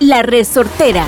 La Resortera.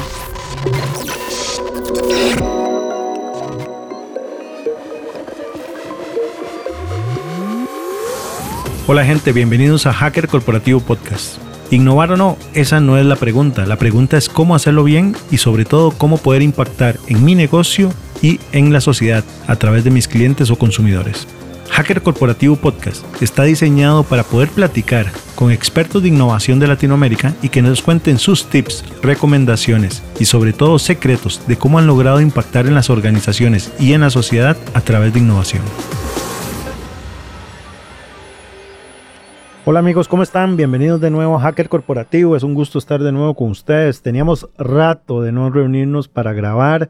Hola gente, bienvenidos a Hacker Corporativo Podcast. Innovar o no, esa no es la pregunta. La pregunta es cómo hacerlo bien y sobre todo cómo poder impactar en mi negocio y en la sociedad a través de mis clientes o consumidores. Hacker Corporativo Podcast está diseñado para poder platicar con expertos de innovación de Latinoamérica y que nos cuenten sus tips, recomendaciones y sobre todo secretos de cómo han logrado impactar en las organizaciones y en la sociedad a través de innovación. Hola amigos, ¿cómo están? Bienvenidos de nuevo a Hacker Corporativo. Es un gusto estar de nuevo con ustedes. Teníamos rato de no reunirnos para grabar.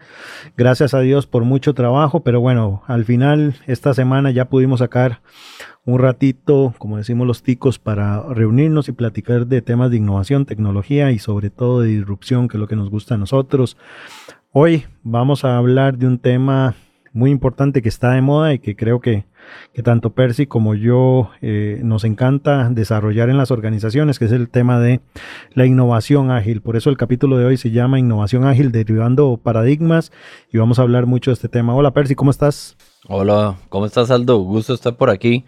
Gracias a Dios por mucho trabajo, pero bueno, al final esta semana ya pudimos sacar un ratito, como decimos los ticos, para reunirnos y platicar de temas de innovación, tecnología y sobre todo de disrupción, que es lo que nos gusta a nosotros. Hoy vamos a hablar de un tema muy importante que está de moda y que creo que, tanto Percy como yo eh, nos encanta desarrollar en las organizaciones, que es el tema de la innovación ágil. Por eso el capítulo de hoy se llama Innovación ágil, derivando paradigmas, y vamos a hablar mucho de este tema. Hola Percy, ¿cómo estás? Hola, ¿cómo estás Aldo? Gusto estar por aquí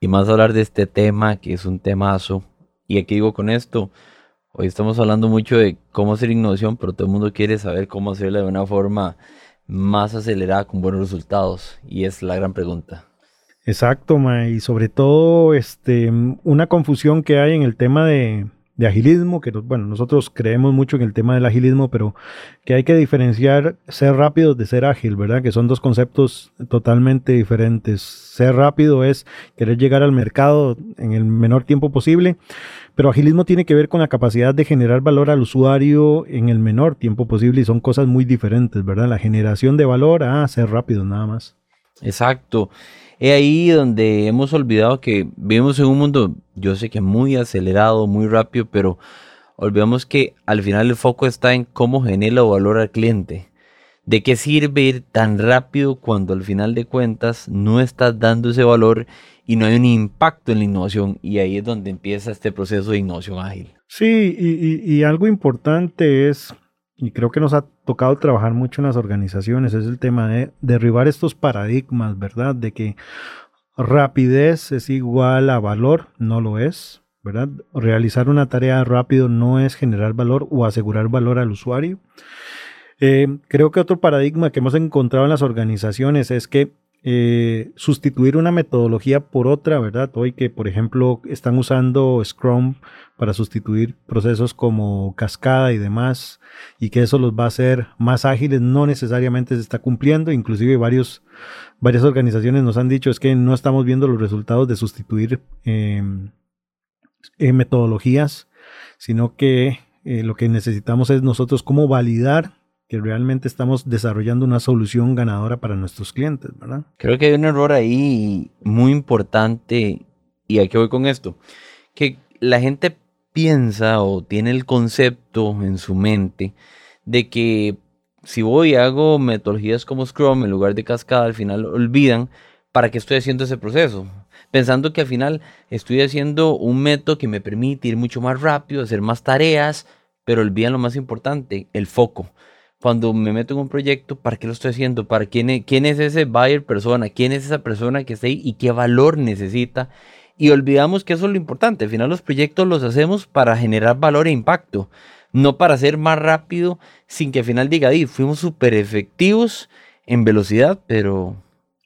y más hablar de este tema que es un temazo. Y aquí digo con esto, hoy estamos hablando mucho de cómo hacer innovación, pero todo el mundo quiere saber cómo hacerla de una forma más acelerada con buenos resultados? Y es la gran pregunta. Exacto, ma, y sobre todo este, una confusión que hay en el tema de, de agilismo, que bueno, nosotros creemos mucho en el tema del agilismo, pero que hay que diferenciar ser rápido de ser ágil, ¿verdad? Que son dos conceptos totalmente diferentes. Ser rápido es querer llegar al mercado en el menor tiempo posible, pero agilismo tiene que ver con la capacidad de generar valor al usuario en el menor tiempo posible y son cosas muy diferentes, ¿verdad? La generación de valor a ser rápido nada más. Exacto. Es ahí donde hemos olvidado que vivimos en un mundo, yo sé que muy acelerado, muy rápido, pero olvidamos que al final el foco está en cómo genera valor al cliente. ¿De qué sirve ir tan rápido cuando al final de cuentas no estás dando ese valor y no hay un impacto en la innovación? Y ahí es donde empieza este proceso de innovación ágil. Sí, y, algo importante es, y creo que nos ha tocado trabajar mucho en las organizaciones, es el tema de derribar estos paradigmas, ¿verdad? De que rapidez es igual a valor, no lo es. ¿verdad? Realizar una tarea rápido no es generar valor o asegurar valor al usuario. Eh, creo que otro paradigma que hemos encontrado en las organizaciones es que eh, sustituir una metodología por otra, ¿verdad? Hoy que, por ejemplo, están usando Scrum para sustituir procesos como cascada y demás, y que eso los va a hacer más ágiles, no necesariamente se está cumpliendo. Inclusive varias organizaciones nos han dicho es que no estamos viendo los resultados de sustituir em, eh, metodologías, sino que lo que necesitamos es nosotros cómo validar que realmente estamos desarrollando una solución ganadora para nuestros clientes, ¿verdad? Creo que hay un error ahí muy importante y aquí voy con esto, que la gente piensa o tiene el concepto en su mente de que si voy y hago metodologías como Scrum en lugar de cascada, al final olvidan para qué estoy haciendo ese proceso. Pensando que al final estoy haciendo un método que me permite ir mucho más rápido, hacer más tareas, pero olvidan lo más importante, el foco cuando me meto en un proyecto, ¿para qué lo estoy haciendo? ¿Para quién es, quién es ese buyer persona? ¿Quién es esa persona que está ahí y qué valor necesita? Y olvidamos que eso es lo importante. Al final los proyectos los hacemos para generar valor e impacto, no para ser más rápido sin que al final diga, di, fuimos súper efectivos en velocidad, pero...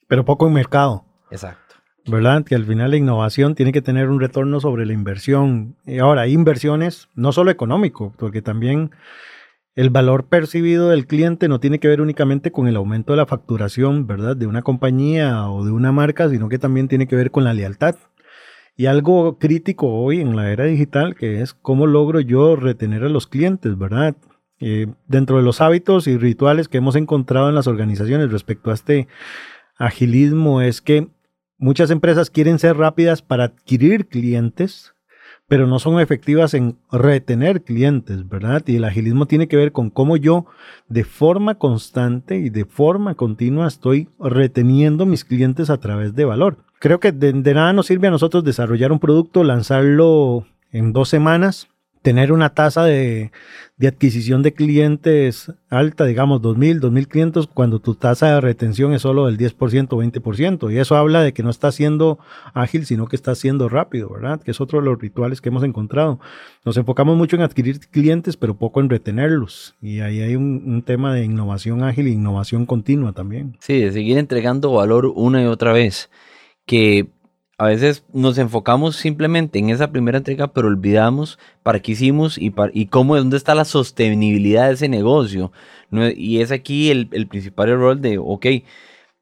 Pero poco en mercado. Exacto. ¿verdad? Que al final la innovación tiene que tener un retorno sobre la inversión. Y ahora, inversiones no solo económico, porque también el valor percibido del cliente no tiene que ver únicamente con el aumento de la facturación, ¿verdad? De una compañía o de una marca, sino que también tiene que ver con la lealtad. Y algo crítico hoy en la era digital, que es cómo logro yo retener a los clientes, ¿verdad? Eh, dentro de los hábitos y rituales que hemos encontrado en las organizaciones respecto a este agilismo, es que muchas empresas quieren ser rápidas para adquirir clientes, pero no son efectivas en retener clientes, ¿verdad? Y el agilismo tiene que ver con cómo yo de forma constante y de forma continua estoy reteniendo mis clientes a través de valor. Creo que de, nada nos sirve a nosotros desarrollar un producto, lanzarlo en dos semanas, tener una tasa de, adquisición de clientes alta, digamos 2.000, 2.500, cuando tu tasa de retención es solo del 10%, 20%. Y eso habla de que no está siendo ágil, sino que está siendo rápido, ¿verdad? Que es otro de los rituales que hemos encontrado. Nos enfocamos mucho en adquirir clientes, pero poco en retenerlos. Y ahí hay un, un tema de innovación ágil e innovación continua también. Sí, de seguir entregando valor una y otra vez. Que a veces nos enfocamos simplemente en esa primera entrega, pero olvidamos para qué hicimos y, y cómo, dónde está la sostenibilidad de ese negocio. y es aquí el, principal error de, ok,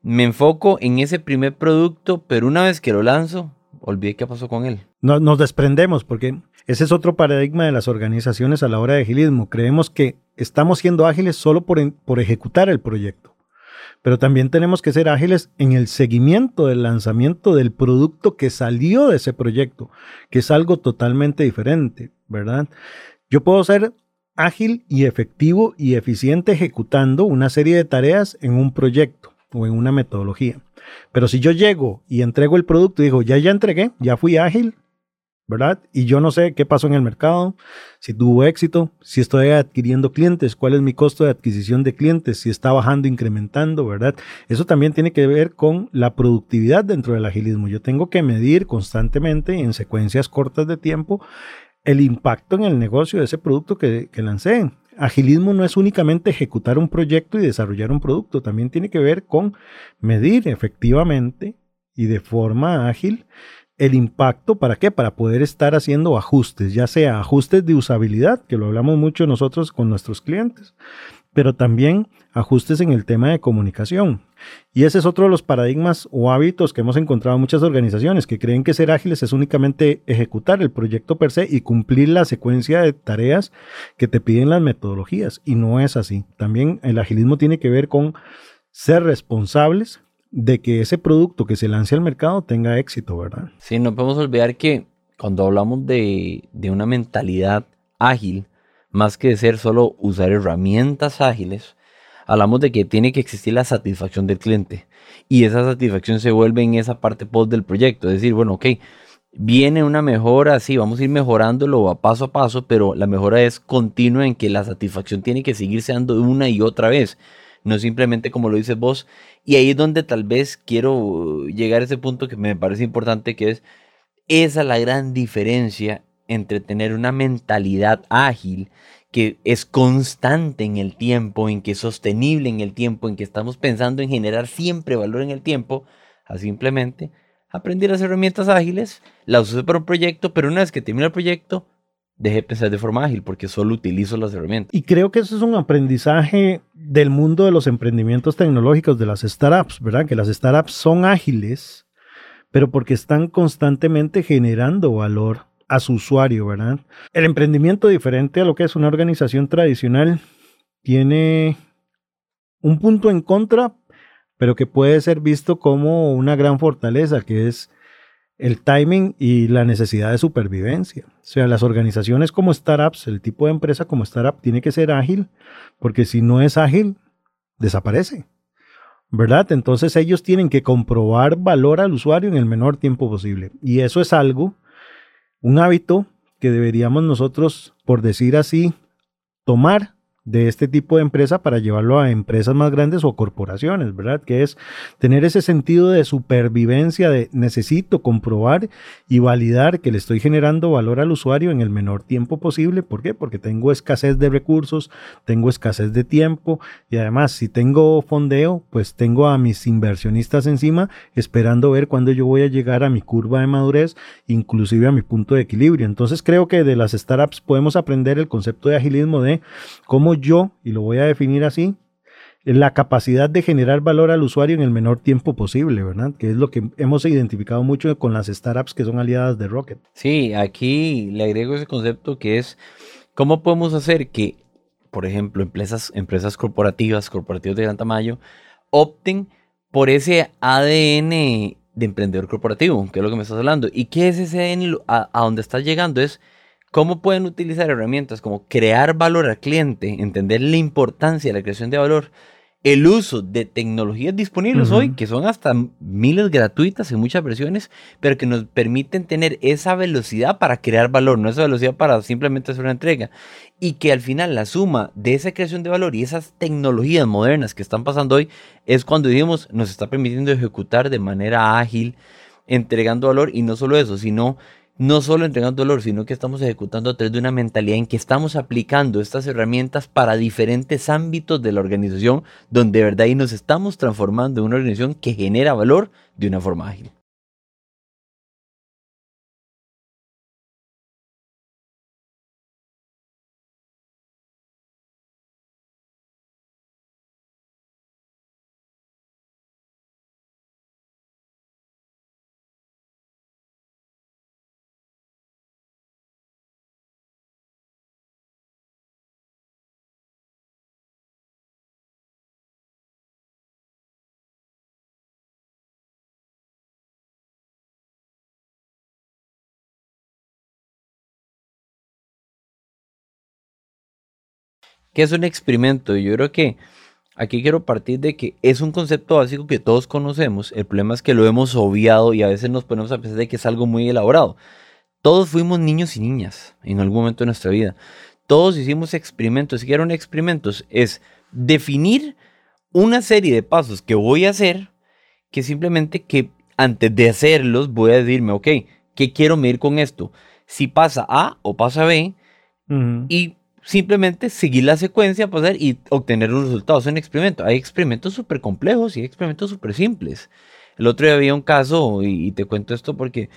me enfoco en ese primer producto, pero una vez que lo lanzo, olvidé qué pasó con él. No, nos desprendemos porque ese es otro paradigma de las organizaciones a la hora de agilismo. Creemos que estamos siendo ágiles solo por, por ejecutar el proyecto pero también tenemos que ser ágiles en el seguimiento del lanzamiento del producto que salió de ese proyecto, que es algo totalmente diferente, ¿verdad? Yo puedo ser ágil y efectivo y eficiente ejecutando una serie de tareas en un proyecto o en una metodología. Pero si yo llego y entrego el producto y digo, ya, ya entregué, ya fui ágil, ¿verdad? Y yo no sé qué pasó en el mercado, si tuvo éxito, si estoy adquiriendo clientes, cuál es mi costo de adquisición de clientes, si está bajando, incrementando, ¿verdad? Eso también tiene que ver con la productividad dentro del agilismo. Yo tengo que medir constantemente en secuencias cortas de tiempo el impacto en el negocio de ese producto que, que lancé. Agilismo no es únicamente ejecutar un proyecto y desarrollar un producto, también tiene que ver con medir efectivamente y de forma ágil el impacto, ¿para qué? Para poder estar haciendo ajustes, ya sea ajustes de usabilidad, que lo hablamos mucho nosotros con nuestros clientes, pero también ajustes en el tema de comunicación. Y ese es otro de los paradigmas o hábitos que hemos encontrado en muchas organizaciones que creen que ser ágiles es únicamente ejecutar el proyecto per se y cumplir la secuencia de tareas que te piden las metodologías. Y no es así. También el agilismo tiene que ver con ser responsables de que ese producto que se lance al mercado tenga éxito, ¿verdad? Sí, no podemos olvidar que cuando hablamos de, una mentalidad ágil, más que de ser solo usar herramientas ágiles, hablamos de que tiene que existir la satisfacción del cliente. Y esa satisfacción se vuelve en esa parte post del proyecto. Es decir, bueno, ok, viene una mejora, sí, vamos a ir mejorándolo a paso a paso, pero la mejora es continua en que la satisfacción tiene que seguir siendo una y otra vez no simplemente como lo dices vos. Y ahí es donde tal vez quiero llegar a ese punto que me parece importante, que es esa la gran diferencia entre tener una mentalidad ágil que es constante en el tiempo, en que es sostenible en el tiempo, en que estamos pensando en generar siempre valor en el tiempo, a simplemente aprender las herramientas ágiles, las uso para un proyecto, pero una vez que termina el proyecto, deje de pensar de forma ágil porque solo utilizo las herramientas. Y creo que eso es un aprendizaje del mundo de los emprendimientos tecnológicos, de las startups, ¿verdad? Que las startups son ágiles, pero porque están constantemente generando valor a su usuario, ¿verdad? El emprendimiento diferente a lo que es una organización tradicional tiene un punto en contra, pero que puede ser visto como una gran fortaleza, que es el timing y la necesidad de supervivencia. O sea, las organizaciones como startups, el tipo de empresa como startup tiene que ser ágil, porque si no es ágil, desaparece. ¿Verdad? Entonces ellos tienen que comprobar valor al usuario en el menor tiempo posible. Y eso es algo, un hábito que deberíamos nosotros, por decir así, tomar de este tipo de empresa para llevarlo a empresas más grandes o corporaciones, ¿verdad? Que es tener ese sentido de supervivencia, de necesito comprobar y validar que le estoy generando valor al usuario en el menor tiempo posible. ¿Por qué? Porque tengo escasez de recursos, tengo escasez de tiempo y además si tengo fondeo, pues tengo a mis inversionistas encima esperando ver cuándo yo voy a llegar a mi curva de madurez, inclusive a mi punto de equilibrio. Entonces creo que de las startups podemos aprender el concepto de agilismo de cómo yo, y lo voy a definir así, la capacidad de generar valor al usuario en el menor tiempo posible, ¿verdad? Que es lo que hemos identificado mucho con las startups que son aliadas de Rocket. Sí, aquí le agrego ese concepto que es cómo podemos hacer que, por ejemplo, empresas, empresas corporativas, corporativos de gran tamaño, opten por ese ADN de emprendedor corporativo, que es lo que me estás hablando. ¿Y qué es ese ADN a, a donde estás llegando? Es ¿Cómo pueden utilizar herramientas como crear valor al cliente, entender la importancia de la creación de valor el uso de tecnologías disponibles hoy, que son hasta miles gratuitas en muchas versiones, pero que nos permiten tener esa velocidad para crear valor, no esa velocidad para simplemente hacer una entrega. Y que al final la suma de esa creación de valor y esas tecnologías modernas que están pasando hoy es cuando dijimos nos está permitiendo ejecutar de manera ágil, entregando valor y no solo eso, sino no solo entregando dolor, sino que estamos ejecutando a través de una mentalidad en que estamos aplicando estas herramientas para diferentes ámbitos de la organización, donde de verdad nos estamos transformando en una organización que genera valor de una forma ágil. ¿Qué es un experimento? Yo creo que aquí quiero partir de que es un concepto básico que todos conocemos. El problema es que lo hemos obviado y a veces nos ponemos a pensar de que es algo muy elaborado. Todos fuimos niños y niñas en algún momento de nuestra vida. Todos hicimos experimentos. ¿Qué eran experimentos? Es definir una serie de pasos que voy a hacer que simplemente que antes de hacerlos voy a decirme, ok, ¿qué quiero medir con esto? Si pasa A o pasa B, y simplemente seguir la secuencia, pasar y obtener los resultados en experimento. Hay experimentos súper complejos y hay experimentos súper simples. El otro día había un caso, y, te cuento esto porque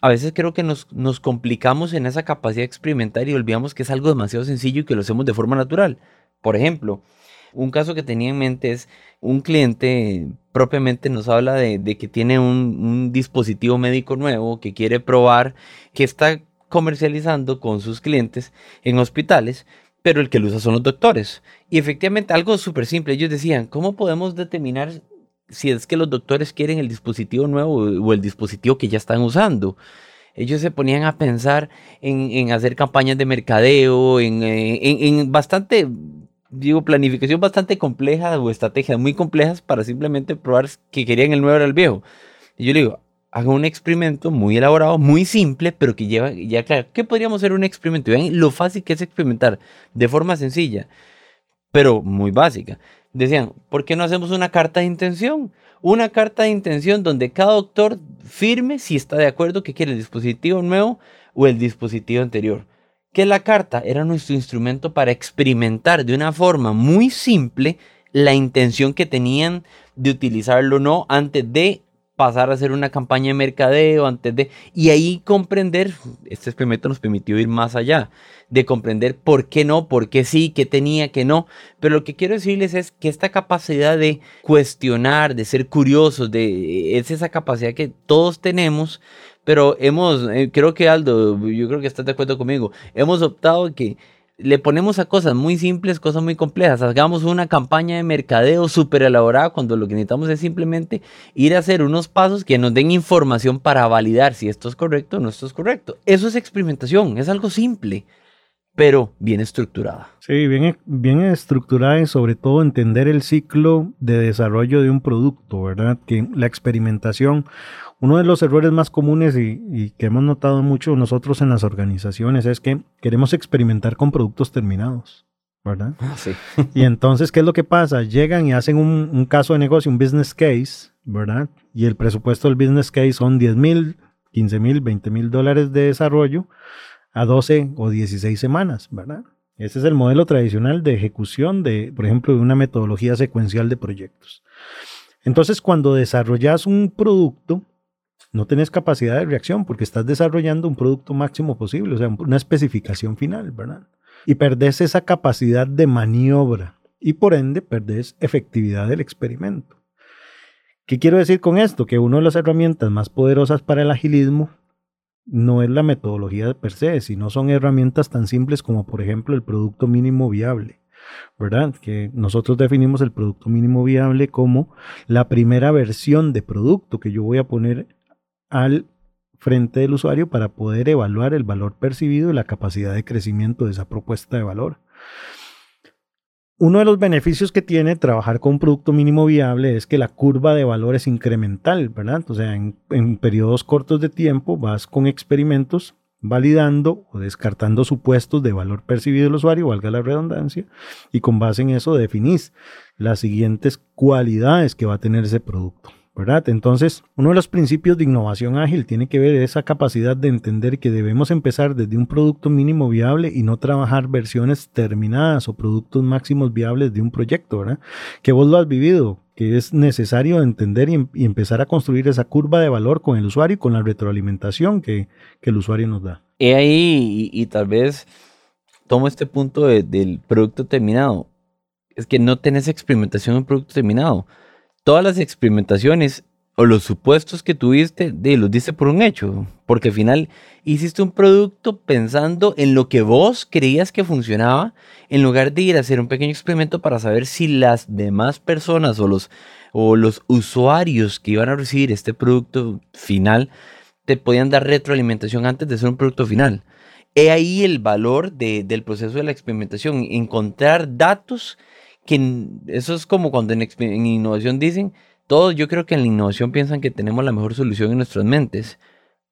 a veces creo que nos, nos, complicamos en esa capacidad de experimentar y olvidamos que es algo demasiado sencillo y que lo hacemos de forma natural. Por ejemplo, un caso que tenía en mente es un cliente propiamente nos habla de, de que tiene un, un dispositivo médico nuevo que quiere probar, que está comercializando con sus clientes en hospitales, pero el que lo usa son los doctores. Y efectivamente, algo súper simple, ellos decían, ¿cómo podemos determinar si es que los doctores quieren el dispositivo nuevo o el dispositivo que ya están usando? Ellos se ponían a pensar en, hacer campañas de mercadeo, en, eh, en, en bastante digo, planificación bastante compleja o estrategias muy complejas para simplemente probar que querían el nuevo o el viejo. Y yo le digo, haga un experimento muy elaborado, muy simple, pero que lleva, ya claro, ¿qué podríamos hacer un experimento? Vean lo fácil que es experimentar de forma sencilla, pero muy básica. Decían, ¿por qué no hacemos una carta de intención? Una carta de intención donde cada doctor firme si está de acuerdo que quiere el dispositivo nuevo o el dispositivo anterior. Que la carta era nuestro instrumento para experimentar de una forma muy simple la intención que tenían de utilizarlo o no antes de pasar a hacer una campaña de mercadeo antes de... Y ahí comprender, este experimento nos permitió ir más allá, de comprender por qué no, por qué sí, qué tenía, qué no. Pero lo que quiero decirles es que esta capacidad de cuestionar, de ser curiosos, de, es esa capacidad que todos tenemos, pero hemos, eh, creo que Aldo, yo creo que estás de acuerdo conmigo, hemos optado que le ponemos a cosas muy simples, cosas muy complejas. Hagamos una campaña de mercadeo súper elaborada cuando lo que necesitamos es simplemente ir a hacer unos pasos que nos den información para validar si esto es correcto o no esto es correcto. Eso es experimentación, es algo simple, pero bien estructurada. Sí, bien, bien estructurada y sobre todo entender el ciclo de desarrollo de un producto, ¿verdad? Que la experimentación uno de los errores más comunes y, que hemos notado mucho nosotros en las organizaciones es que queremos experimentar con productos terminados, ¿verdad? Ah, sí. y entonces, ¿qué es lo que pasa? Llegan y hacen un, caso de negocio, un business case, ¿verdad? Y el presupuesto del business case son 10 mil, 15 mil, 20 mil dólares de desarrollo a 12 o 16 semanas, ¿verdad? Ese es el modelo tradicional de ejecución de, por ejemplo, de una metodología secuencial de proyectos. Entonces, cuando desarrollas un producto, no tenés capacidad de reacción porque estás desarrollando un producto máximo posible, o sea, una especificación final, ¿verdad? Y perdés esa capacidad de maniobra y por ende perdés efectividad del experimento. ¿Qué quiero decir con esto? Que una de las herramientas más poderosas para el agilismo no es la metodología per se, sino son herramientas tan simples como por ejemplo el producto mínimo viable. ¿verdad? Que nosotros definimos el producto mínimo viable como la primera versión de producto que yo voy a poner al frente del usuario para poder evaluar el valor percibido y la capacidad de crecimiento de esa propuesta de valor. Uno de los beneficios que tiene trabajar con un producto mínimo viable es que la curva de valor es incremental, ¿verdad? O sea, en, en periodos cortos de tiempo vas con experimentos validando o descartando supuestos de valor percibido del usuario, valga la redundancia, y con base en eso definís las siguientes cualidades que va a tener ese producto. ¿Verdad? Entonces, uno de los principios de innovación ágil tiene que ver esa capacidad de entender que debemos empezar desde un producto mínimo viable y no trabajar versiones terminadas o productos máximos viables de un proyecto, ¿verdad? Que vos lo has vivido, que es necesario entender y, em, empezar a construir esa curva de valor con el usuario y con la retroalimentación que, el usuario nos da. Y ahí, y, tal vez tomo este punto del producto terminado. Es que no tenés experimentación en producto terminado todas las experimentaciones o los supuestos que tuviste, de, los diste por un hecho, porque al final hiciste un producto pensando en lo que vos creías que funcionaba, en lugar de ir a hacer un pequeño experimento para saber si las demás personas o los, o los usuarios que iban a recibir este producto final te podían dar retroalimentación antes de ser un producto final. He ahí el valor del proceso de la experimentación, encontrar datos que eso es como cuando en, innovación dicen, todos yo creo que en la innovación piensan que tenemos la mejor solución en nuestras mentes.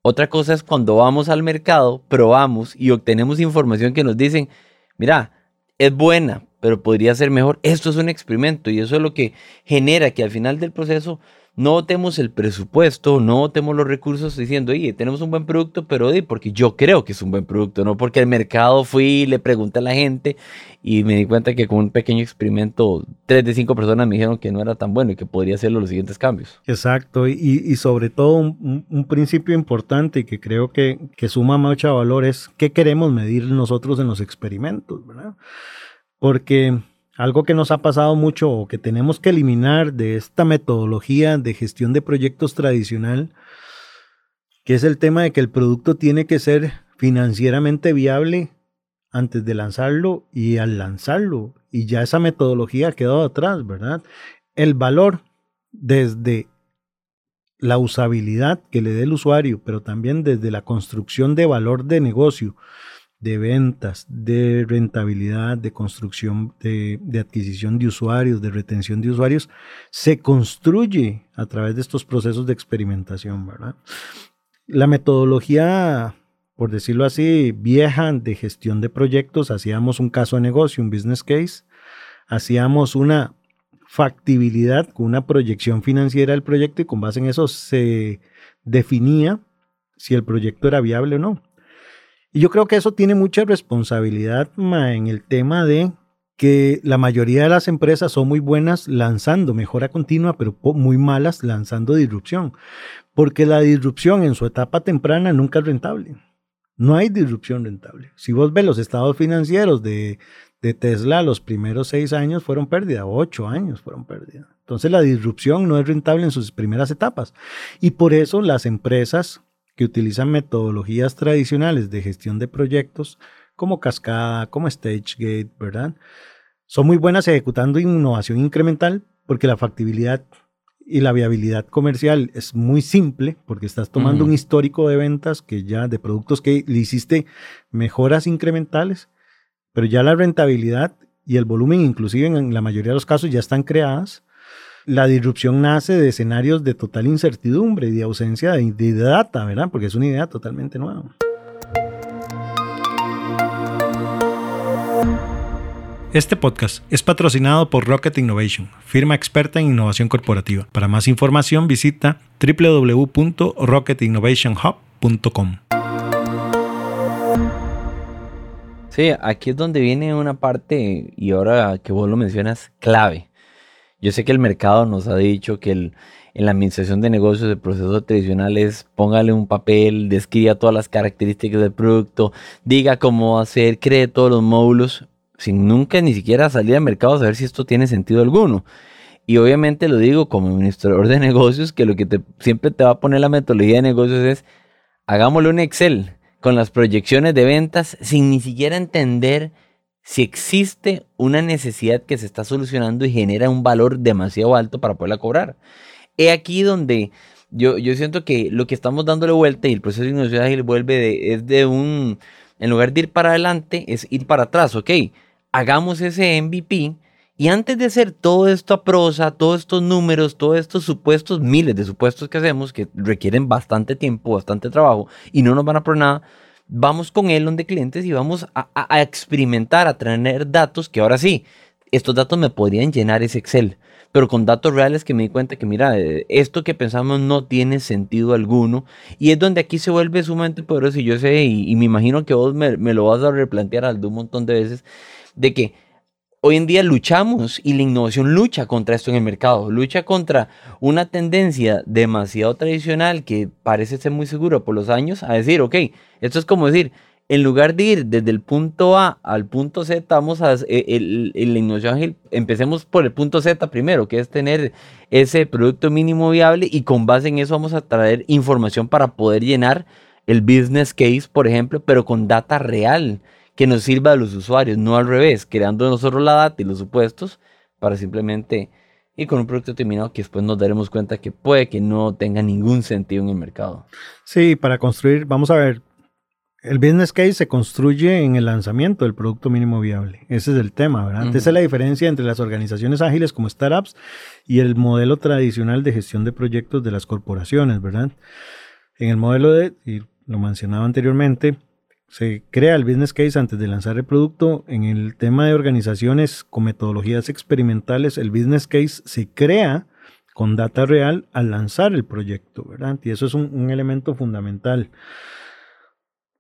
Otra cosa es cuando vamos al mercado, probamos y obtenemos información que nos dicen, mira, es buena, pero podría ser mejor. Esto es un experimento y eso es lo que genera que al final del proceso no votemos el presupuesto, no votemos los recursos diciendo, oye, tenemos un buen producto, pero di, porque yo creo que es un buen producto, no porque el mercado fui, le pregunté a la gente y me di cuenta que con un pequeño experimento, tres de cinco personas me dijeron que no era tan bueno y que podría hacerlo los siguientes cambios. Exacto, y, sobre todo un, principio importante que creo que, que suma mucho valor es qué queremos medir nosotros en los experimentos, ¿verdad? Porque algo que nos ha pasado mucho o que tenemos que eliminar de esta metodología de gestión de proyectos tradicional, que es el tema de que el producto tiene que ser financieramente viable antes de lanzarlo y al lanzarlo. Y ya esa metodología quedado atrás, ¿verdad? El valor desde la usabilidad que le dé el usuario, pero también desde la construcción de valor de negocio de ventas, de rentabilidad, de construcción, de, adquisición de usuarios, de retención de usuarios, se construye a través de estos procesos de experimentación, ¿verdad? La metodología, por decirlo así, vieja de gestión de proyectos, hacíamos un caso de negocio, un business case, hacíamos una factibilidad con una proyección financiera del proyecto y con base en eso se definía si el proyecto era viable o no. Y yo creo que eso tiene mucha responsabilidad en el tema de que la mayoría de las empresas son muy buenas lanzando mejora continua, pero muy malas lanzando disrupción. Porque la disrupción en su etapa temprana nunca es rentable. No hay disrupción rentable. Si vos ves los estados financieros de, de Tesla, los primeros seis años fueron pérdida, ocho años fueron pérdida. Entonces la disrupción no es rentable en sus primeras etapas. Y por eso las empresas que utilizan metodologías tradicionales de gestión de proyectos como Cascada, como StageGate, ¿verdad? Son muy buenas ejecutando innovación incremental porque la factibilidad y la viabilidad comercial es muy simple porque estás tomando un histórico de ventas que ya de productos que le hiciste mejoras incrementales, pero ya la rentabilidad y el volumen inclusive en la mayoría de los casos ya están creadas la disrupción nace de escenarios de total incertidumbre y de ausencia de, data, ¿verdad? Porque es una idea totalmente nueva. Este podcast es patrocinado por Rocket Innovation, firma experta en innovación corporativa. Para más información visita www.rocketinnovationhub.com. Sí, aquí es donde viene una parte, y ahora que vos lo mencionas, clave. Yo sé que el mercado nos ha dicho que en la administración de negocios el proceso tradicional es póngale un papel, describa todas las características del producto, diga cómo hacer, cree todos los módulos, sin nunca ni siquiera salir al mercado a saber si esto tiene sentido alguno. Y obviamente lo digo como administrador de negocios, que lo que siempre te va a poner la metodología de negocios es, hagámosle un Excel con las proyecciones de ventas sin ni siquiera entender si existe una necesidad que se está solucionando y genera un valor demasiado alto para poderla cobrar. He aquí donde yo, yo siento que lo que estamos dándole vuelta y el proceso de innovación ágil vuelve de, es de un, en lugar de ir para adelante, es ir para atrás, ok, hagamos ese MVP Y antes de hacer todo esto a prosa, todos estos números, todos estos supuestos, miles de supuestos que hacemos, que requieren bastante tiempo, bastante trabajo y no nos van a por nada, vamos con él donde clientes y vamos a, experimentar, a tener datos que ahora sí, estos datos me podrían llenar ese Excel pero con datos reales que me di cuenta que, mira, eh, esto que pensamos no tiene sentido alguno. Y es donde aquí se vuelve sumamente poderoso. Y yo sé, y, me imagino que vos me, lo vas a replantear al un montón de veces, de que hoy en día luchamos y la innovación lucha contra esto en el mercado, lucha contra una tendencia demasiado tradicional que parece ser muy segura por los años a decir, ok, esto es como decir, en lugar de ir desde el punto A al punto Z, vamos a eh, el, la innovación empecemos por el punto Z primero, que es tener ese producto mínimo viable y con base en eso vamos a traer información para poder llenar el business case, por ejemplo, pero con data real que nos sirva a los usuarios, no al revés, creando nosotros la data y los supuestos para simplemente ir con un producto terminado que después nos daremos cuenta que puede que no tenga ningún sentido en el mercado. Sí, para construir, vamos a ver, el business case se construye en el lanzamiento del producto mínimo viable. Ese es el tema, ¿verdad? Esa es la diferencia entre las organizaciones ágiles como startups y el modelo tradicional de gestión de proyectos de las corporaciones, ¿verdad? En el modelo de, y lo mencionaba anteriormente, se crea el business case antes de lanzar el producto. En el tema de organizaciones con metodologías experimentales, el business case se crea con data real al lanzar el proyecto, ¿verdad? Y eso es un, elemento fundamental.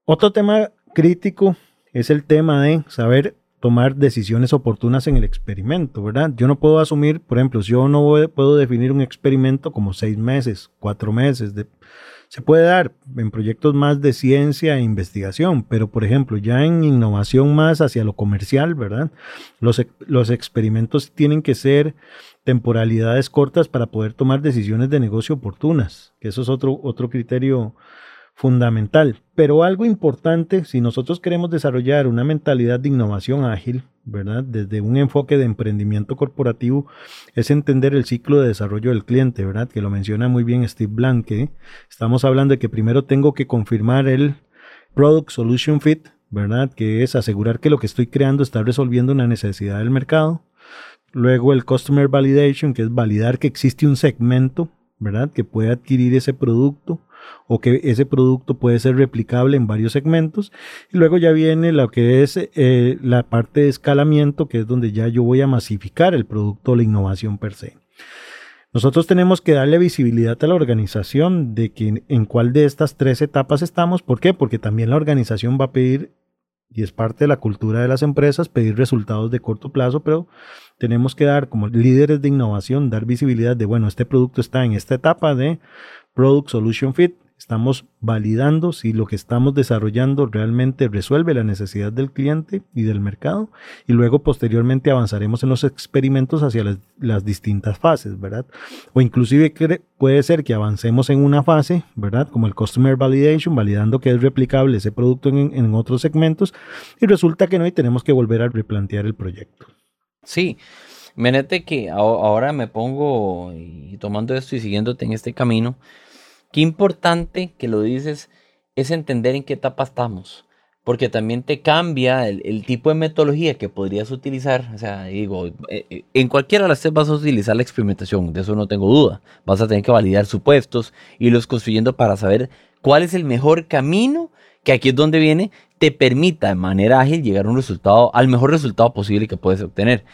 Otro tema crítico es el tema de saber tomar decisiones oportunas en el experimento, ¿verdad? Yo no puedo asumir, por ejemplo, yo no puedo definir un experimento como seis meses, cuatro meses. Se puede dar en proyectos más de ciencia e investigación, pero por ejemplo, ya en innovación más hacia lo comercial, ¿verdad? Los, los experimentos tienen que ser temporalidades cortas para poder tomar decisiones de negocio oportunas, que eso es otro, otro criterio fundamental. Pero algo importante, si nosotros queremos desarrollar una mentalidad de innovación ágil, ¿verdad? Desde un enfoque de emprendimiento corporativo, es entender el ciclo de desarrollo del cliente, ¿verdad? Que lo menciona muy bien Steve Blanke. Estamos hablando de que primero tengo que confirmar el Product Solution Fit, ¿verdad? Que es asegurar que lo que estoy creando está resolviendo una necesidad del mercado. Luego el Customer Validation, que es validar que existe un segmento, ¿verdad? Que puede adquirir ese producto o que ese producto puede ser replicable en varios segmentos. Y luego ya viene lo que es eh, la parte de escalamiento, que es donde ya yo voy a masificar el producto o la innovación per se. Nosotros tenemos que darle visibilidad a la organización de que en cuál de estas tres etapas estamos. ¿Por qué? Porque también la organización va a pedir, y es parte de la cultura de las empresas, pedir resultados de corto plazo, pero tenemos que dar como líderes de innovación, dar visibilidad de, bueno, este producto está en esta etapa de Product Solution Fit. Estamos validando si lo que estamos desarrollando realmente resuelve la necesidad del cliente y del mercado. Y luego posteriormente avanzaremos en los experimentos hacia las, distintas fases, ¿verdad? O inclusive puede ser que avancemos en una fase, ¿verdad? Como el Customer Validation, validando que es replicable ese producto en, en otros segmentos. Y resulta que no y tenemos que volver a replantear el proyecto. Sí, Menete que ahora me pongo tomando esto y siguiéndote en este camino, qué importante que lo dices es entender en qué etapa estamos, porque también te cambia el, tipo de metodología que podrías utilizar. O sea, digo, eh, eh, en cualquiera de las tres vas a utilizar la experimentación, de eso no tengo duda. Vas a tener que validar supuestos, y los construyendo para saber cuál es el mejor camino, que aquí es donde viene, te permita de manera ágil llegar un resultado, al mejor resultado posible que puedes obtener.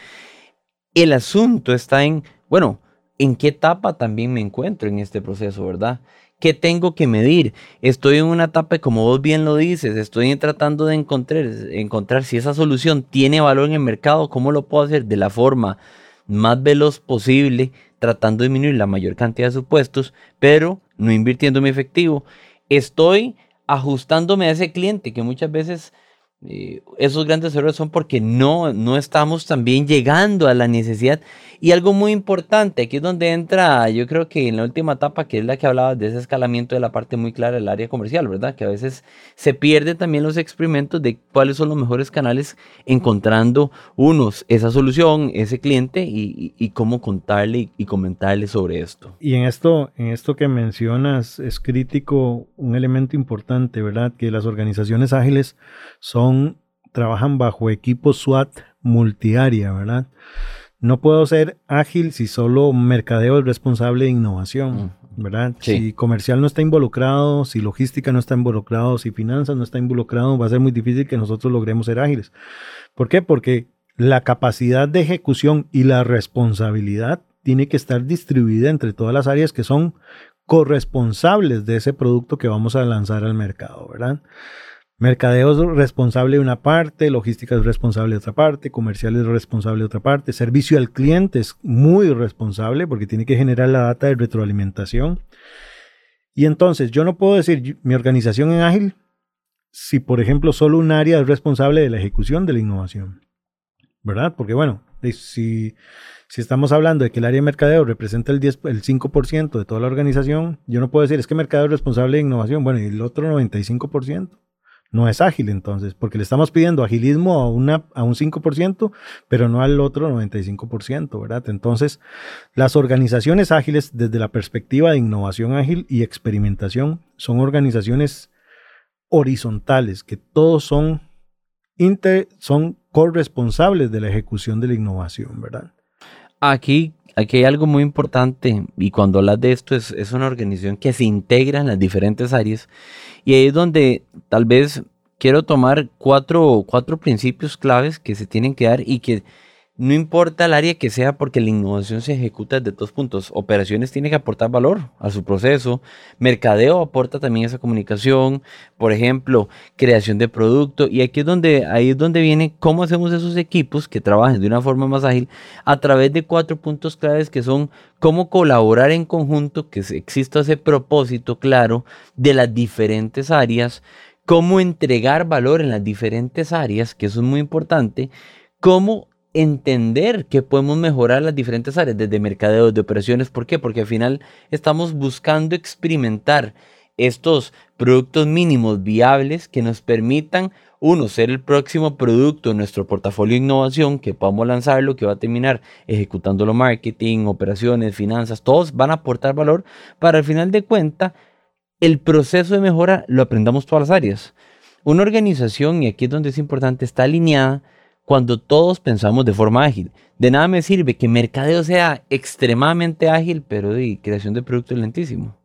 El asunto está en, bueno, ¿en qué etapa también me encuentro en este proceso, verdad? ¿Qué tengo que medir? Estoy en una etapa, como vos bien lo dices, estoy tratando de encontrar, encontrar si esa solución tiene valor en el mercado, cómo lo puedo hacer de la forma más veloz posible, tratando de disminuir la mayor cantidad de supuestos, pero no invirtiendo mi efectivo. Estoy ajustándome a ese cliente que muchas veces eh, esos grandes errores son porque no, no estamos también llegando a la necesidad. Y algo muy importante, aquí es donde entra, yo creo que en la última etapa, que es la que hablaba de ese escalamiento de la parte muy clara del área comercial, ¿verdad? Que a veces se pierde también los experimentos de cuáles son los mejores canales, encontrando unos, esa solución, ese cliente y, y, cómo contarle y, comentarle sobre esto. Y en esto, en esto que mencionas, es crítico un elemento importante, ¿verdad? Que las organizaciones ágiles son trabajan bajo equipos SWAT multiárea, ¿verdad? no puedo ser ágil si solo mercadeo es responsable de innovación, ¿verdad? Si comercial no está involucrado, si logística no está involucrado, si finanzas no está involucrado, va a ser muy difícil que nosotros logremos ser ágiles. ¿Por qué? Porque la capacidad de ejecución y la responsabilidad tiene que estar distribuida entre todas las áreas que son corresponsables de ese producto que vamos a lanzar al mercado, ¿verdad? Mercadeo es responsable de una parte, logística es responsable de otra parte, comercial es responsable de otra parte, servicio al cliente es muy responsable porque tiene que generar la data de retroalimentación. Y entonces yo no puedo decir mi organización en ágil si, por ejemplo, solo un área es responsable de la ejecución de la innovación. ¿Verdad? Porque bueno, si, estamos hablando de que el área de mercadeo representa el, 10, el 5% de toda la organización, yo no puedo decir es que mercadeo es responsable de innovación, bueno, y el otro 95% no es ágil entonces, porque le estamos pidiendo agilismo a, una, a un 5%, pero no al otro 95%, ¿verdad? Entonces, las organizaciones ágiles desde la perspectiva de innovación ágil y experimentación son organizaciones horizontales, que todos son, inter, son corresponsables de la ejecución de la innovación, ¿verdad? Aquí aquí hay algo muy importante y cuando hablas de esto es, es, una organización que se integra en las diferentes áreas y ahí es donde tal vez quiero tomar cuatro, cuatro principios claves que se tienen que dar y que no importa el área que sea porque la innovación se ejecuta desde dos puntos. Operaciones tiene que aportar valor a su proceso. Mercadeo aporta también esa comunicación. Por ejemplo, creación de producto. Y aquí es donde, ahí es donde viene cómo hacemos esos equipos que trabajen de una forma más ágil a través de cuatro puntos claves que son cómo colaborar en conjunto, que exista ese propósito claro de las diferentes áreas, cómo entregar valor en las diferentes áreas, que eso es muy importante, cómo entender que podemos mejorar las diferentes áreas, desde mercadeo, de operaciones. ¿Por qué? Porque al final estamos buscando experimentar estos productos mínimos viables que nos permitan, uno, ser el próximo producto en nuestro portafolio de innovación, que podamos lanzarlo, que va a terminar ejecutándolo marketing, operaciones, finanzas, todos van a aportar valor para al final de cuenta el proceso de mejora lo aprendamos todas las áreas. Una organización, y aquí es donde es importante, está alineada cuando todos pensamos de forma ágil. De nada me sirve que mercadeo sea extremadamente ágil, pero de creación de productos lentísimo.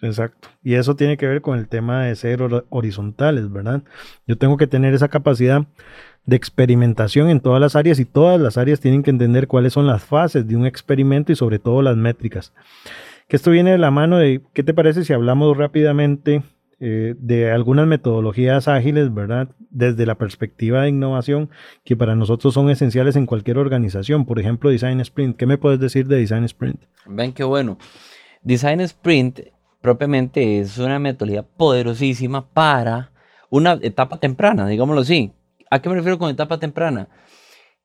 Exacto. Y eso tiene que ver con el tema de ser horizontales, ¿verdad? Yo tengo que tener esa capacidad de experimentación en todas las áreas y todas las áreas tienen que entender cuáles son las fases de un experimento y sobre todo las métricas. Que esto viene de la mano de, ¿qué te parece si hablamos rápidamente eh, de algunas metodologías ágiles, ¿verdad? Desde la perspectiva de innovación, que para nosotros son esenciales en cualquier organización. Por ejemplo, Design Sprint. ¿Qué me puedes decir de Design Sprint? Ven qué bueno. Design Sprint propiamente es una metodología poderosísima para una etapa temprana, digámoslo así. ¿A qué me refiero con etapa temprana?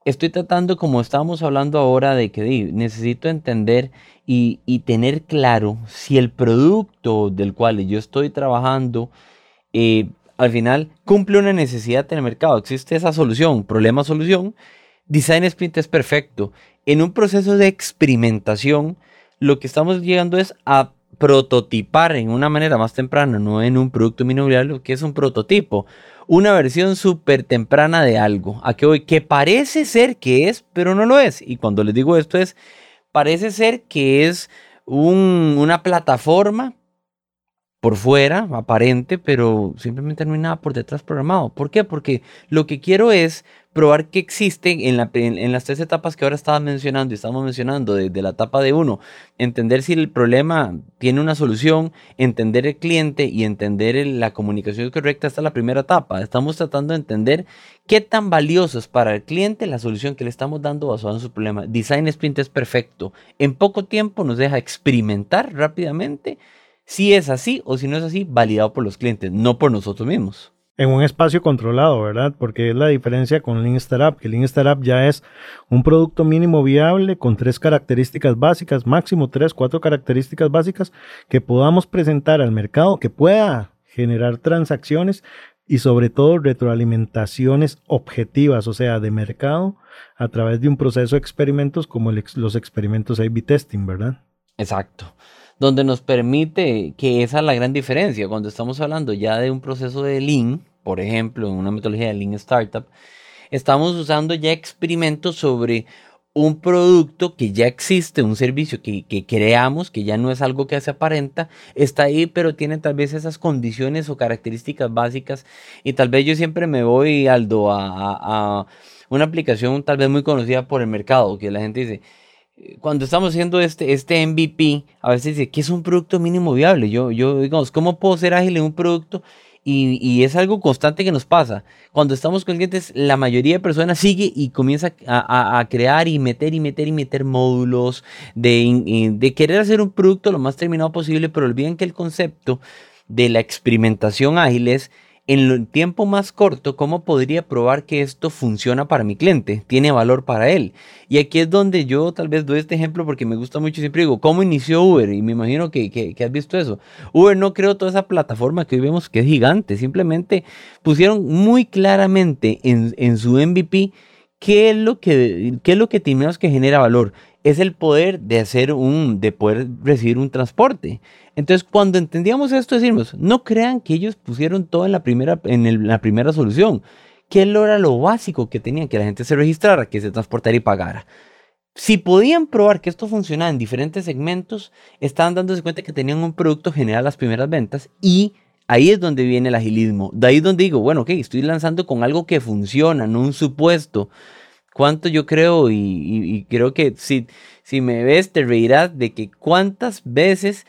Estoy tratando, como estábamos hablando ahora, de que necesito entender y, tener claro si el producto del cual yo estoy trabajando eh, al final cumple una necesidad en el mercado. Existe esa solución, problema-solución. Design Sprint es perfecto. En un proceso de experimentación, lo que estamos llegando es a prototipar en una manera más temprana, no en un producto minorario, que es un prototipo una versión súper temprana de algo. A que hoy, que parece ser que es, pero no lo es. Y cuando les digo esto es, parece ser que es una plataforma por fuera, aparente, pero simplemente no hay nada por detrás programado. ¿Por qué? Porque lo que quiero es probar que existe en, la, en, las tres etapas que ahora estaba mencionando y estamos mencionando, desde la etapa de uno, entender si el problema tiene una solución, entender el cliente y entender la comunicación correcta, esta es la primera etapa. Estamos tratando de entender qué tan valioso es para el cliente la solución que le estamos dando basada en su problema. Design Sprint es perfecto. En poco tiempo nos deja experimentar rápidamente si es así o si no es así, validado por los clientes, no por nosotros mismos. En un espacio controlado, ¿verdad? Porque es la diferencia con Lean Startup, que Lean Startup ya es un producto mínimo viable con tres características básicas, máximo tres, cuatro características básicas que podamos presentar al mercado, que pueda generar transacciones y sobre todo retroalimentaciones objetivas, o sea, de mercado a través de un proceso de experimentos como los experimentos A-B testing, ¿verdad? Exacto donde nos permite que esa es la gran diferencia. Cuando estamos hablando ya de un proceso de Lean, por ejemplo, en una metodología de Lean Startup, estamos usando ya experimentos sobre un producto que ya existe, un servicio que, creamos, que ya no es algo que se aparenta, está ahí, pero tiene tal vez esas condiciones o características básicas. Y tal vez yo siempre me voy, Aldo, a, a una aplicación tal vez muy conocida por el mercado, que la gente dice, cuando estamos haciendo este, este MVP, a veces dice, ¿qué es un producto mínimo viable? Yo, yo digamos, ¿cómo puedo ser ágil en un producto? Y, es algo constante que nos pasa. Cuando estamos con clientes, la mayoría de personas sigue y comienza a, crear y meter y meter y meter módulos de, de querer hacer un producto lo más terminado posible, pero olviden que el concepto de la experimentación ágil es en el tiempo más corto, ¿cómo podría probar que esto funciona para mi cliente? Tiene valor para él. Y aquí es donde yo tal vez doy este ejemplo porque me gusta mucho. Siempre digo, ¿cómo inició Uber? Y me imagino que, que, has visto eso. Uber no creó toda esa plataforma que hoy vemos que es gigante. Simplemente pusieron muy claramente en, en su MVP qué es lo que, es lo que tenemos que genera valor es el poder de hacer un, de poder recibir un transporte. Entonces, cuando entendíamos esto, decimos, no crean que ellos pusieron todo en la primera, en la primera solución. ¿Qué era lo básico que tenían? Que la gente se registrara, que se transportara y pagara. Si podían probar que esto funcionaba en diferentes segmentos, estaban dándose cuenta que tenían un producto general las primeras ventas y ahí es donde viene el agilismo. De ahí donde digo, bueno, ok, estoy lanzando con algo que funciona, no un supuesto cuánto yo creo y, creo que si, si me ves te reirás de que cuántas veces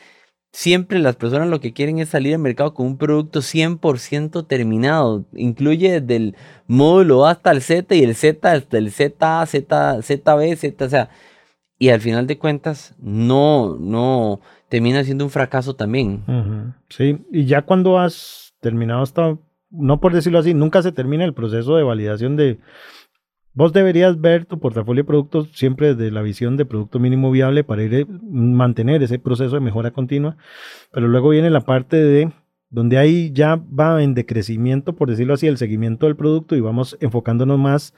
siempre las personas lo que quieren es salir al mercado con un producto 100% terminado. Incluye desde el módulo A hasta el Z y el Z hasta el Z, Z, ZB, Z, o sea, y al final de cuentas no, no, termina siendo un fracaso también. Sí, y ya cuando has terminado hasta, no por decirlo así, nunca se termina el proceso de validación de Vos deberías ver tu portafolio de productos siempre desde la visión de producto mínimo viable para ir, mantener ese proceso de mejora continua, pero luego viene la parte de donde ahí ya va en decrecimiento, por decirlo así, el seguimiento del producto y vamos enfocándonos más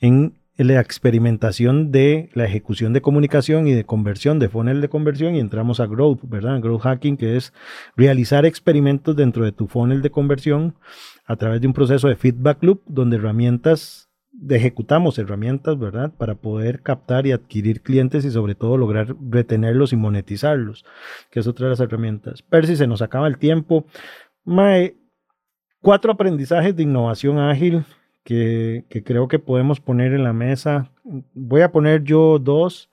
en la experimentación de la ejecución de comunicación y de conversión, de funnel de conversión y entramos a growth, ¿verdad? Growth hacking, que es realizar experimentos dentro de tu funnel de conversión a través de un proceso de feedback loop donde herramientas ejecutamos herramientas, ¿verdad? Para poder captar y adquirir clientes y sobre todo lograr retenerlos y monetizarlos, que es otra de las herramientas. Percy, se nos acaba el tiempo. Mae, cuatro aprendizajes de innovación ágil que, que, creo que podemos poner en la mesa. Voy a poner yo dos.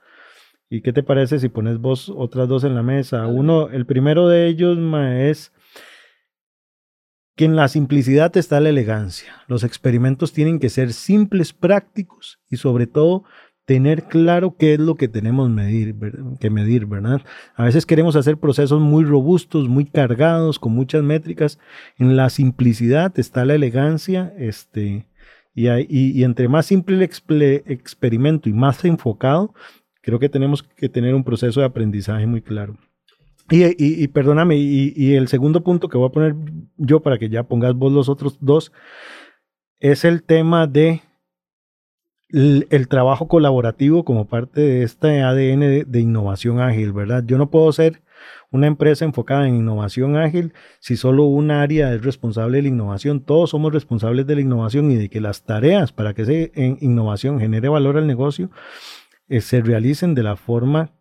¿Y qué te parece si pones vos otras dos en la mesa? Uno, el primero de ellos mae, es que en la simplicidad está la elegancia. Los experimentos tienen que ser simples, prácticos y sobre todo tener claro qué es lo que tenemos medir, que medir, ¿verdad? A veces queremos hacer procesos muy robustos, muy cargados, con muchas métricas. En la simplicidad está la elegancia, este, y, entre más simple el experimento y más enfocado, creo que tenemos que tener un proceso de aprendizaje muy claro. Y, perdóname, y, el segundo punto que voy a poner yo para que ya pongas vos los otros dos, es el tema de el, trabajo colaborativo como parte de este ADN de, innovación ágil, ¿verdad? Yo no puedo ser una empresa enfocada en innovación ágil si solo un área es responsable de la innovación. Todos somos responsables de la innovación y de que las tareas para que esa innovación genere valor al negocio eh, se realicen de la forma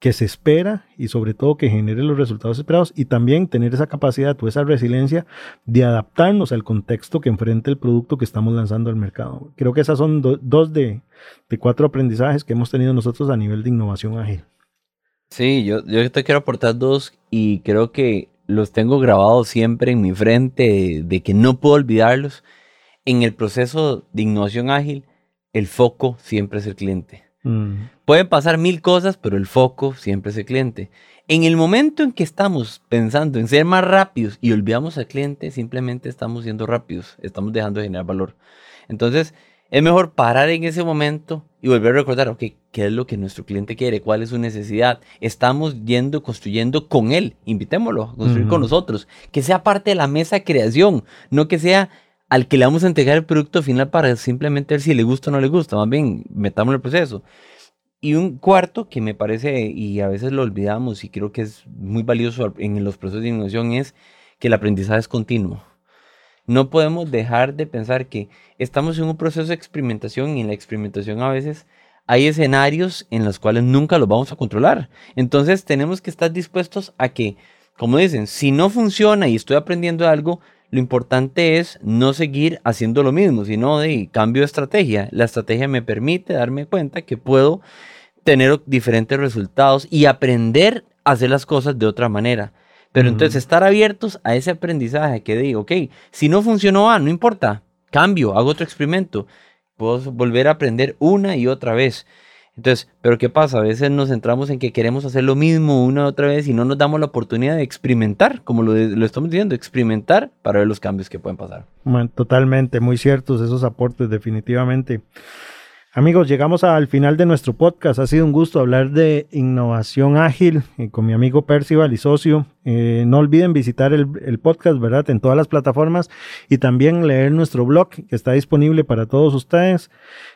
que se espera y sobre todo que genere los resultados esperados y también tener esa capacidad o esa resiliencia de adaptarnos al contexto que enfrenta el producto que estamos lanzando al mercado. Creo que esas son dos de, cuatro aprendizajes que hemos tenido nosotros a nivel de innovación ágil. Sí, yo, yo te quiero aportar dos y creo que los tengo grabados siempre en mi frente de que no puedo olvidarlos. En el proceso de innovación ágil, el foco siempre es el cliente. Mm. Pueden pasar mil cosas, pero el foco siempre es el cliente. En el momento en que estamos pensando en ser más rápidos y olvidamos al cliente, simplemente estamos siendo rápidos, estamos dejando de generar valor. Entonces, es mejor parar en ese momento y volver a recordar, ok, ¿qué es lo que nuestro cliente quiere? ¿Cuál es su necesidad? Estamos yendo, construyendo con él. Invitémoslo a construir con nosotros. Que sea parte de la mesa de creación, no que sea al que le vamos a entregar el producto final para simplemente ver si le gusta o no le gusta. Más bien, metamos el proceso. Y un cuarto que me parece, y a veces lo olvidamos y creo que es muy valioso en los procesos de innovación, es que el aprendizaje es continuo. No podemos dejar de pensar que estamos en un proceso de experimentación y en la experimentación a veces hay escenarios en los cuales nunca los vamos a controlar. Entonces tenemos que estar dispuestos a que, como dicen, si no funciona y estoy aprendiendo algo, lo importante es no seguir haciendo lo mismo, sino de cambio de estrategia. La estrategia me permite darme cuenta que puedo tener diferentes resultados y aprender a hacer las cosas de otra manera. Pero entonces estar abiertos a ese aprendizaje que digo, ok, si no funcionó, ah, no importa, cambio, hago otro experimento, puedo volver a aprender una y otra vez. Entonces, pero ¿qué pasa? A veces nos centramos en que queremos hacer lo mismo una y otra vez y no nos damos la oportunidad de experimentar, como lo, lo estamos diciendo, experimentar para ver los cambios que pueden pasar. totalmente, muy ciertos esos aportes, definitivamente. Amigos, llegamos al final de nuestro podcast. Ha sido un gusto hablar de innovación ágil eh, con mi amigo Percival y socio. Eh, no olviden visitar el, podcast, ¿verdad? En todas las plataformas y también leer nuestro blog que está disponible para todos ustedes.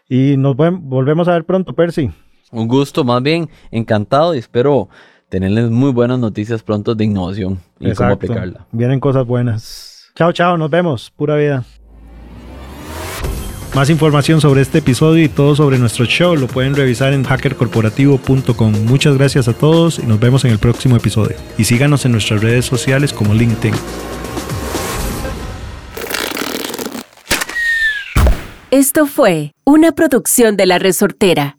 Y nos volvemos a ver pronto, Percy. Un gusto, más bien encantado y espero tenerles muy buenas noticias pronto de innovación y cómo aplicarla. Vienen cosas buenas. Chao, chao, nos vemos. Pura vida. Más información sobre este episodio y todo sobre nuestro show lo pueden revisar en hackercorporativo.com. Muchas gracias a todos y nos vemos en el próximo episodio. Y síganos en nuestras redes sociales como LinkedIn. Esto fue una producción de La Resortera.